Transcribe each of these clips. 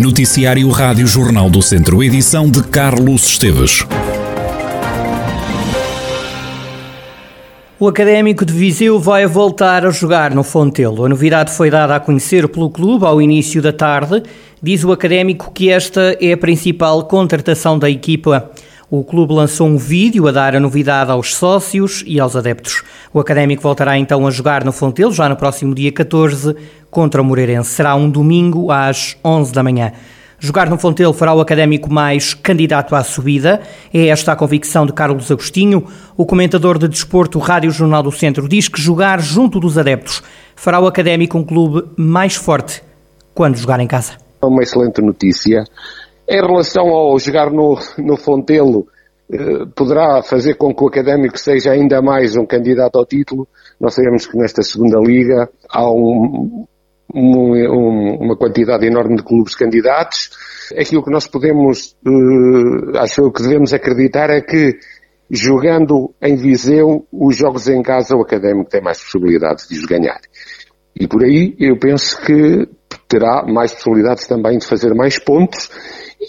Noticiário Rádio Jornal do Centro, edição de Carlos Esteves. O Académico de Viseu vai voltar a jogar no Fontelo. A novidade foi dada a conhecer pelo clube ao início da tarde. Diz o Académico que esta é a principal contratação da equipa. O clube lançou um vídeo a dar a novidade aos sócios e aos adeptos. O Académico voltará então a jogar no Fontelo já no próximo dia 14 contra o Moreirense. Será um domingo às 11 da manhã. Jogar no Fontelo fará o Académico mais candidato à subida. É esta a convicção de Carlos Agostinho. O comentador de desporto Rádio Jornal do Centro diz que jogar junto dos adeptos fará o Académico um clube mais forte quando jogar em casa. É uma excelente notícia em relação ao jogar no, no Fontelo, eh, poderá fazer com que o Académico seja ainda mais um candidato ao título. Nós sabemos que nesta segunda liga há um, um, uma quantidade enorme de clubes candidatos. Aquilo que nós podemos, uh, acho que devemos acreditar é que jogando em Viseu, os jogos em casa, o Académico tem mais possibilidades de os ganhar. E por aí eu penso que terá mais possibilidades também de fazer mais pontos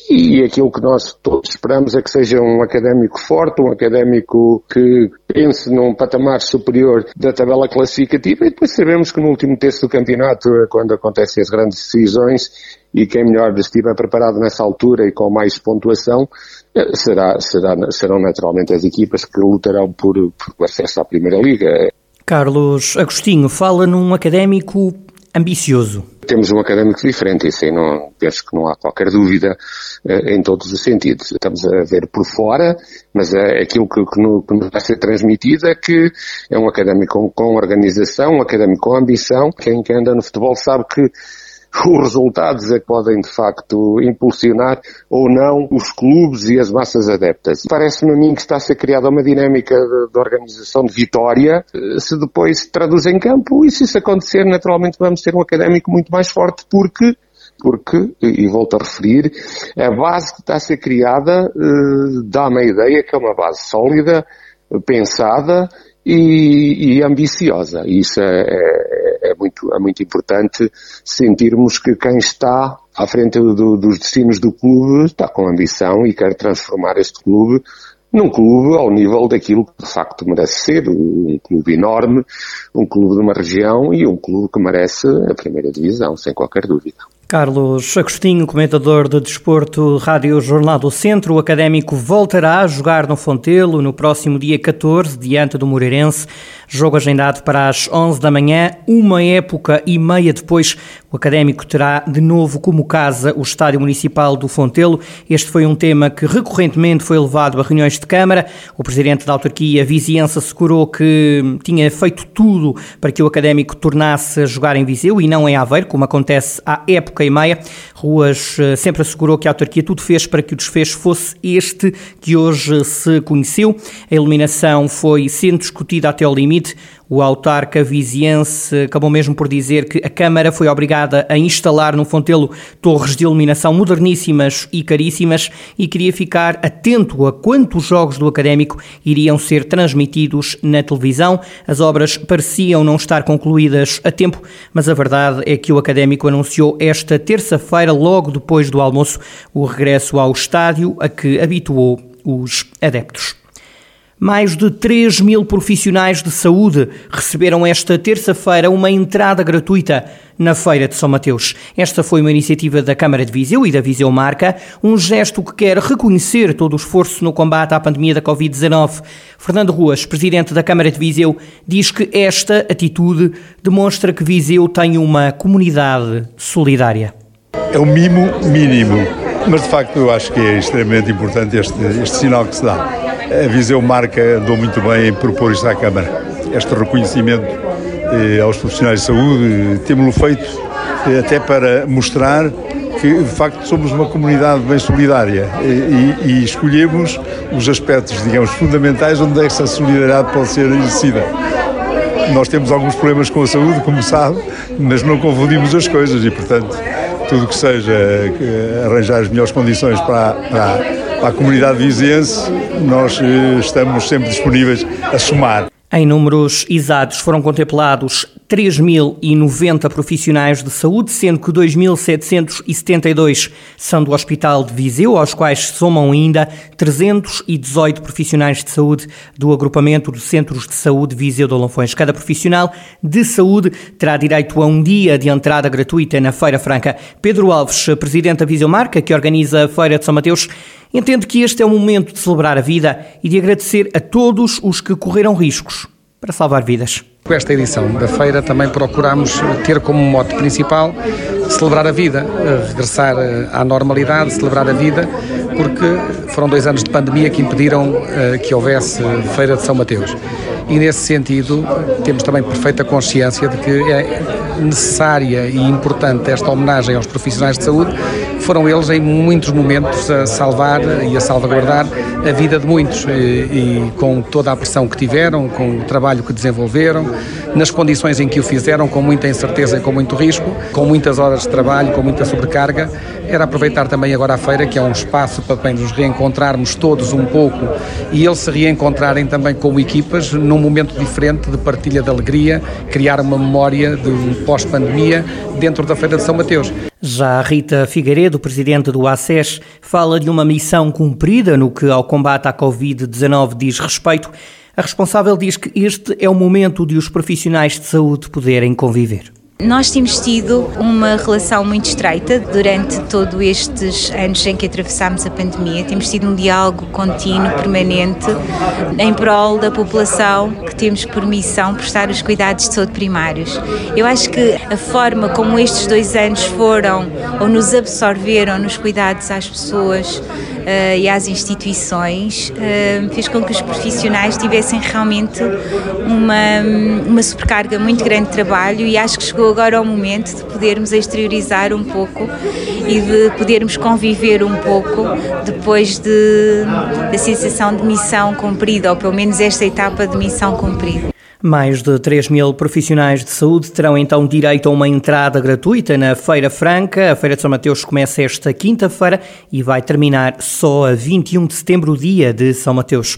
e aquilo que nós todos esperamos é que seja um académico forte, um académico que pense num patamar superior da tabela classificativa e depois sabemos que no último terço do campeonato, é quando acontecem as grandes decisões e quem melhor estiver preparado nessa altura e com mais pontuação, eh, será, será, serão naturalmente as equipas que lutarão por, por acesso à Primeira Liga. Carlos Agostinho fala num académico ambicioso. Temos um académico diferente, isso aí não, penso que não há qualquer dúvida eh, em todos os sentidos. Estamos a ver por fora, mas é aquilo que, que, no, que nos vai ser transmitido é que é um académico com, com organização, um académico com ambição. Quem, quem anda no futebol sabe que os resultados é que podem de facto impulsionar ou não os clubes e as massas adeptas. Parece-me a mim que está a ser criada uma dinâmica de, de, organização de vitória, se depois se traduz em campo e se isso acontecer naturalmente vamos ter um académico muito mais forte porque porque, e volto a referir, a base que está a ser criada eh, dá-me a ideia que é uma base sólida, pensada e, e ambiciosa. Isso é, é, muito, é muito importante sentirmos que quem está à frente do, dos destinos do clube está com ambição e quer transformar este clube num clube ao nível daquilo que de facto merece ser, um clube enorme, um clube de uma região e um clube que merece a primeira divisão, sem qualquer dúvida. Carlos Agostinho, comentador de desporto Rádio Jornal do Centro, o académico voltará a jogar no Fontelo no próximo dia 14, diante do Moreirense. Jogo agendado para as 11 da manhã, uma época e meia depois, o académico terá de novo como casa o Estádio Municipal do Fontelo. Este foi um tema que recorrentemente foi levado a reuniões de Câmara. O presidente da autarquia Viziense assegurou que tinha feito tudo para que o académico tornasse a jogar em Viseu e não em Aveiro, como acontece há época e meia. Ruas eh, sempre assegurou que a autarquia tudo fez para que o desfecho fosse este que hoje se conheceu. A eliminação foi sendo discutida até ao limite o autarca viziense acabou mesmo por dizer que a Câmara foi obrigada a instalar no Fontelo torres de iluminação moderníssimas e caríssimas e queria ficar atento a quantos jogos do Académico iriam ser transmitidos na televisão. As obras pareciam não estar concluídas a tempo, mas a verdade é que o Académico anunciou esta terça-feira, logo depois do almoço, o regresso ao estádio a que habituou os adeptos. Mais de 3 mil profissionais de saúde receberam esta terça-feira uma entrada gratuita na Feira de São Mateus. Esta foi uma iniciativa da Câmara de Viseu e da Viseu Marca, um gesto que quer reconhecer todo o esforço no combate à pandemia da Covid-19. Fernando Ruas, presidente da Câmara de Viseu, diz que esta atitude demonstra que Viseu tem uma comunidade solidária. É o mimo mínimo, mas de facto eu acho que é extremamente importante este, este sinal que se dá a Viseu Marca andou muito bem em propor isto à Câmara. Este reconhecimento eh, aos profissionais de saúde, temos-lo feito eh, até para mostrar que de facto somos uma comunidade bem solidária e, e, escolhemos os aspectos, digamos, fundamentais onde essa solidariedade pode ser exercida. Nós temos alguns problemas com a saúde, como sabe, mas não confundimos as coisas e, portanto, tudo que seja eh, arranjar as melhores condições para, para a comunidade viziense, nós eh, estamos sempre disponíveis a somar. Em números exatos foram contemplados 3.090 profissionais de saúde, sendo que 2.772 são do Hospital de Viseu, aos quais somam ainda 318 profissionais de saúde do agrupamento de Centros de Saúde Viseu de Olonfões. Cada profissional de saúde terá direito a um dia de entrada gratuita na Feira Franca. Pedro Alves, presidente da Viseu Marca, que organiza a Feira de São Mateus, entende que este é o momento de celebrar a vida e de agradecer a todos os que correram riscos para salvar vidas. Com esta edição da feira também procuramos ter como mote principal celebrar a vida, regressar à normalidade, celebrar a vida, porque foram dois anos de pandemia que impediram eh, que houvesse Feira de São Mateus. E nesse sentido temos também perfeita consciência de que é necessária e importante esta homenagem aos profissionais de saúde, foram eles em muitos momentos a salvar e a salvaguardar a vida de muitos. E, e, com toda a pressão que tiveram, com o trabalho que desenvolveram, nas condições em que o fizeram, com muita incerteza e com muito risco, com muitas horas de trabalho, com muita sobrecarga, era aproveitar também agora a feira, que é um espaço para bem nos reencontrarmos todos um pouco e eles se reencontrarem também como equipas num momento diferente de partilha de alegria, criar uma memória de um pós-pandemia dentro da Feira de São Mateus. Já Rita Figueiredo, presidente do ACES, fala de uma missão cumprida no que ao combate à Covid-19 diz respeito. A responsável diz que este é o momento de os profissionais de saúde poderem conviver. Nós temos tido uma relação muito estreita durante todos estes anos em que atravessámos a pandemia. Temos tido um diálogo contínuo, permanente, em prol da população que temos por missão prestar os cuidados de saúde primários. Eu acho que a forma como estes dois anos foram ou nos absorveram nos cuidados às pessoas uh, e às instituições uh, fez com que os profissionais tivessem realmente uma, uma supercarga muito grande de trabalho e acho que chegou agora ao momento de podermos exteriorizar um pouco e de podermos conviver um pouco depois de, da sensação de missão cumprida, ou pelo menos esta etapa de missão cumprida. Mais de 3 mil profissionais de saúde terão então direito a uma entrada gratuita na Feira Franca. A Feira de São Mateus começa esta quinta-feira e vai terminar só a 21 de setembro, dia de São Mateus.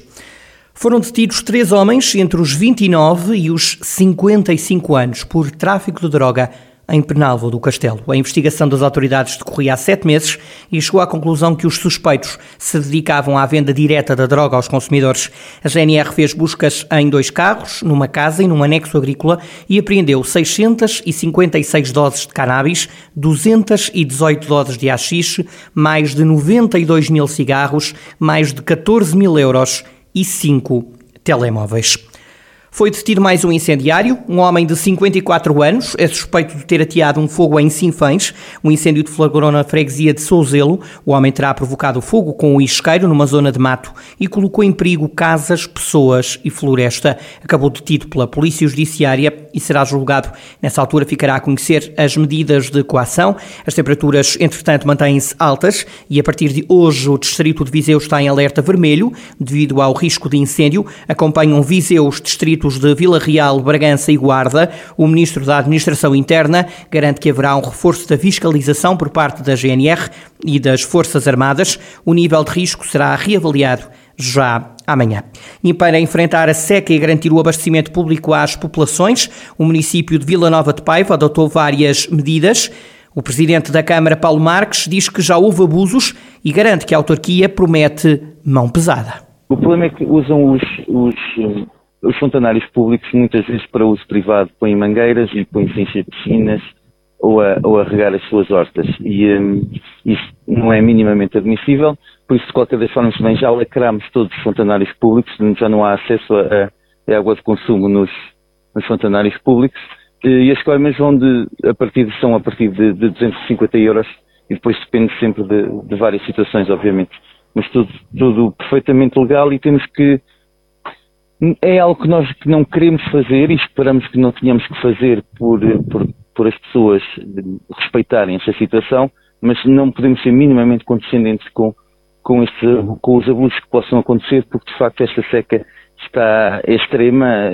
Foram detidos três homens entre os 29 e os 55 anos por tráfico de droga em Penalvo do Castelo. A investigação das autoridades decorria há sete meses e chegou à conclusão que os suspeitos se dedicavam à venda direta da droga aos consumidores. A GNR fez buscas em dois carros, numa casa e num anexo agrícola e apreendeu 656 doses de cannabis, 218 doses de haxixe, mais de 92 mil cigarros, mais de 14 mil euros e cinco telemóveis. Foi detido mais um incendiário. Um homem de 54 anos é suspeito de ter ateado um fogo em Sinfãs. Um incêndio deflagrou na freguesia de Souzelo. O homem terá provocado fogo com um isqueiro numa zona de mato e colocou em perigo casas, pessoas e floresta. Acabou detido pela Polícia Judiciária e será julgado. Nessa altura ficará a conhecer as medidas de coação. As temperaturas, entretanto, mantêm-se altas e a partir de hoje o distrito de Viseu está em alerta vermelho devido ao risco de incêndio. Acompanham Viseu os distritos distritos de Vila Real, Bragança e Guarda, o Ministro da Administração Interna garante que haverá um reforço da fiscalização por parte da GNR e das Forças Armadas. O nível de risco será reavaliado já amanhã. E para enfrentar a seca e garantir o abastecimento público às populações, o município de Vila Nova de Paiva adotou várias medidas. O presidente da Câmara, Paulo Marques, diz que já houve abusos e garante que a autarquia promete mão pesada. O problema é que usam os, os os fontanários públicos, muitas vezes para uso privado, põem mangueiras e põem-se encher piscinas ou a, ou a regar as suas hortas. E um, isso não é minimamente admissível, por isso, de qualquer das formas, também já lacramos todos os fontanários públicos, já não há acesso a, a água de consumo nos, nos fontanários públicos. E as coimas vão de, a partir, são a partir de, de 250 euros e depois depende sempre de, de várias situações, obviamente. Mas tudo, tudo perfeitamente legal e temos que é algo que nós não queremos fazer e esperamos que não tenhamos que fazer por, por, por as pessoas respeitarem essa situação, mas não podemos ser minimamente condescendentes com, com, este, com os abusos que possam acontecer, porque de facto esta seca está extrema,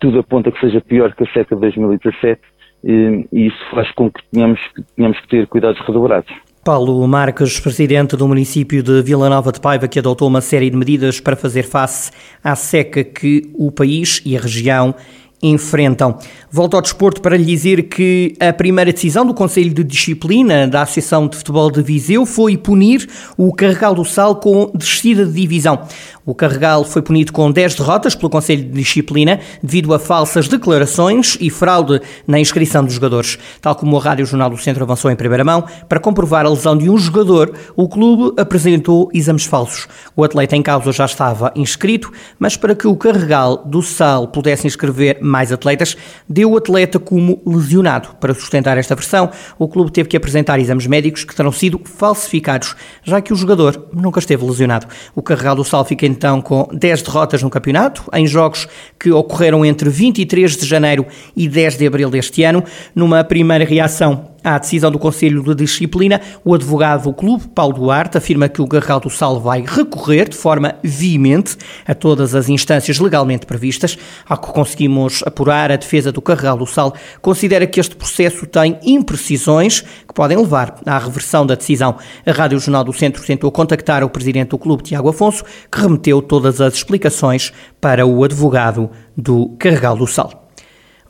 tudo aponta que seja pior que a seca de 2017 e isso faz com que tenhamos, tenhamos que ter cuidados redobrados. Paulo Marques, presidente do município de Vila Nova de Paiva, que adotou uma série de medidas para fazer face à seca que o país e a região enfrentam. Volto ao desporto para lhe dizer que a primeira decisão do Conselho de Disciplina da Associação de Futebol de Viseu foi punir o Carregal do Sal com descida de divisão. O Carregal foi punido com 10 derrotas pelo Conselho de Disciplina devido a falsas declarações e fraude na inscrição dos jogadores. Tal como a Rádio Jornal do Centro avançou em primeira mão, para comprovar a lesão de um jogador, o clube apresentou exames falsos. O atleta em causa já estava inscrito, mas para que o Carregal do Sal pudesse inscrever mais atletas, deu o atleta como lesionado. Para sustentar esta versão, o clube teve que apresentar exames médicos que terão sido falsificados, já que o jogador nunca esteve lesionado. O Carregal do Sal fica então com 10 derrotas no campeonato, em jogos que ocorreram entre 23 de janeiro e 10 de abril deste ano. Numa primeira reação à decisão do Conselho de Disciplina, o advogado do clube, Paulo Duarte, afirma que o Garral do Sal vai recorrer de forma veemente a todas as instâncias legalmente previstas. Ao que conseguimos apurar, a defesa do Carral do Sal considera que este processo tem imprecisões que podem levar à reversão da decisão. A Rádio Jornal do Centro tentou contactar o presidente do clube, Tiago Afonso, que remeteu todas as explicações para o advogado do Carregal do Sal.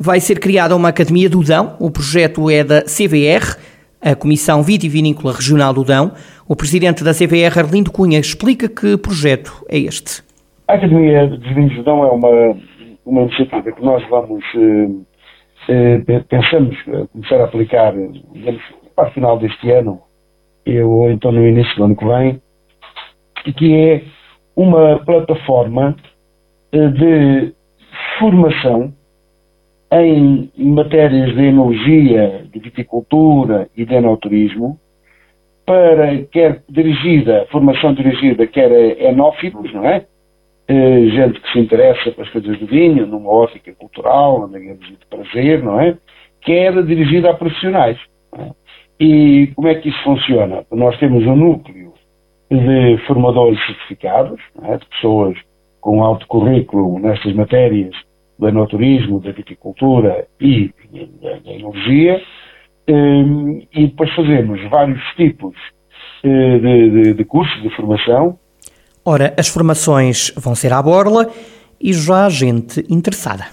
Vai ser criada uma Academia do Dão, o projeto é da CVR, a Comissão Vitivinícola Regional do Dão. O presidente da CVR, Arlindo Cunha, explica que projeto é este. A Academia de Vinhos do Dão é uma, uma iniciativa que nós vamos, eh, eh, pensamos começar a aplicar, digamos, para o final deste ano, ou então no início do ano que vem, e que é uma plataforma eh, de formação em matérias de enologia, de viticultura e de enoturismo, para quer dirigida, formação dirigida, quer a enófilos, não é? Eh, gente que se interessa pelas coisas do vinho, numa ótica cultural, digamos, de prazer, não é? Quer dirigida a profissionais. É? E como é que isso funciona? Nós temos um núcleo de formadores certificados, é? de pessoas com alto currículo nestas matérias, do enoturismo, da viticultura e da enologia, ehm, e depois fazemos vários tipos eh, de, de, de cursos de formação. Ora, as formações vão ser à borla e já há gente interessada.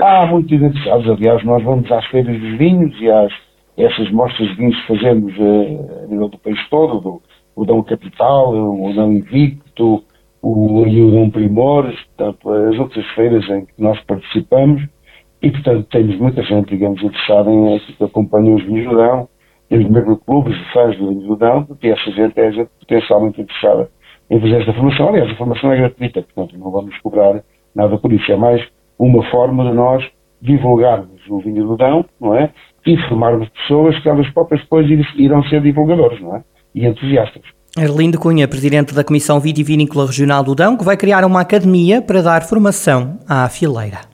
Há muitos interessados, aliás, nós vamos às feiras dos vinhos e às essas mostras de vinhos que fazemos eh, a nível do país todo, do, o Dão Capital, o Dão Invicto, o Ayudam Primores, portanto, as outras feiras em que nós participamos e, portanto, temos muita gente, digamos, interessada em que acompanha os vinhos do Dão, temos mesmo clubes de fãs do vinho do Dão, porque essa gente é gente potencialmente interessada em fazer esta formação. Aliás, a formação é gratuita, portanto, não vamos cobrar nada por isso. É mais uma forma de nós divulgarmos o vinho do Dão, não é? E formarmos pessoas que elas próprias depois irão ser divulgadores, não é? E entusiastas. Arlindo Cunha, presidente da Comissão Vitivinícola Regional do Dão, que vai criar uma academia para dar formação à fileira.